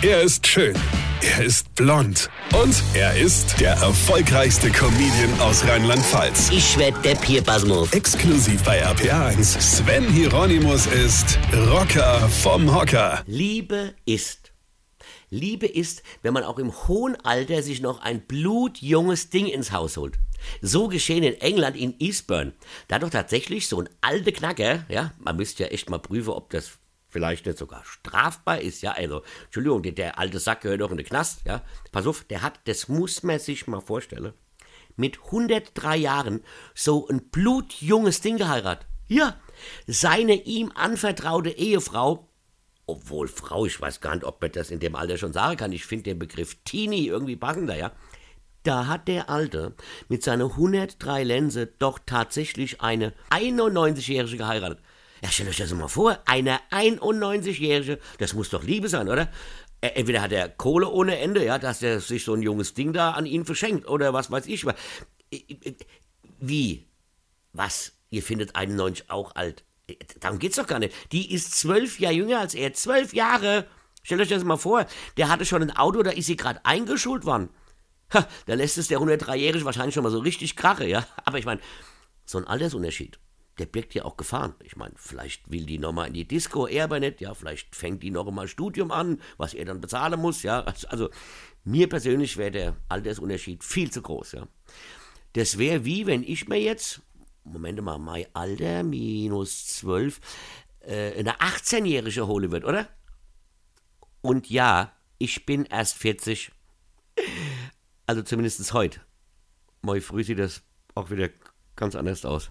Er ist schön. Er ist blond. Und er ist der erfolgreichste Comedian aus Rheinland-Pfalz. Ich werd der Pierpasmus. Exklusiv bei RPA1. Sven Hieronymus ist Rocker vom Hocker. Liebe ist. Liebe ist, wenn man auch im hohen Alter sich noch ein blutjunges Ding ins Haus holt. So geschehen in England in Eastbourne. Da hat doch tatsächlich so ein alter Knacker, ja, man müsste ja echt mal prüfen, ob das vielleicht nicht sogar strafbar ist, ja, also, Entschuldigung, der, der alte Sack gehört doch in den Knast, ja. Pass auf, der hat, das muss man sich mal vorstellen, mit 103 Jahren so ein blutjunges Ding geheiratet. Ja, seine ihm anvertraute Ehefrau, obwohl Frau, ich weiß gar nicht, ob man das in dem Alter schon sagen kann, ich finde den Begriff Teenie irgendwie passender, ja. Da hat der Alte mit seiner 103 Lense doch tatsächlich eine 91-Jährige geheiratet. Ja, stellt euch das mal vor, eine 91-Jährige, das muss doch Liebe sein, oder? Äh, Entweder hat er Kohle ohne Ende, ja, dass er sich so ein junges Ding da an ihn verschenkt, oder was weiß ich. Wie? Was? Ihr findet 91 auch alt? Darum geht's doch gar nicht. Die ist zwölf Jahre jünger als er. Zwölf Jahre! Stellt euch das mal vor. Der hatte schon ein Auto, da ist sie gerade eingeschult worden. Ha, da lässt es der 103-Jährige wahrscheinlich schon mal so richtig krache, ja. Aber ich meine, so ein Altersunterschied der birgt ja auch Gefahren. Ich meine, vielleicht will die nochmal in die Disco, er aber nicht, ja, vielleicht fängt die noch mal Studium an, was er dann bezahlen muss, ja. Also, mir persönlich wäre der Altersunterschied viel zu groß, ja. Das wäre wie, wenn ich mir jetzt, Moment mal, mein Alter minus 12, äh, eine 18-Jährige holen würde, oder? Und ja, ich bin erst 40. Also zumindest heute. Morgen früh sieht das auch wieder ganz anders aus.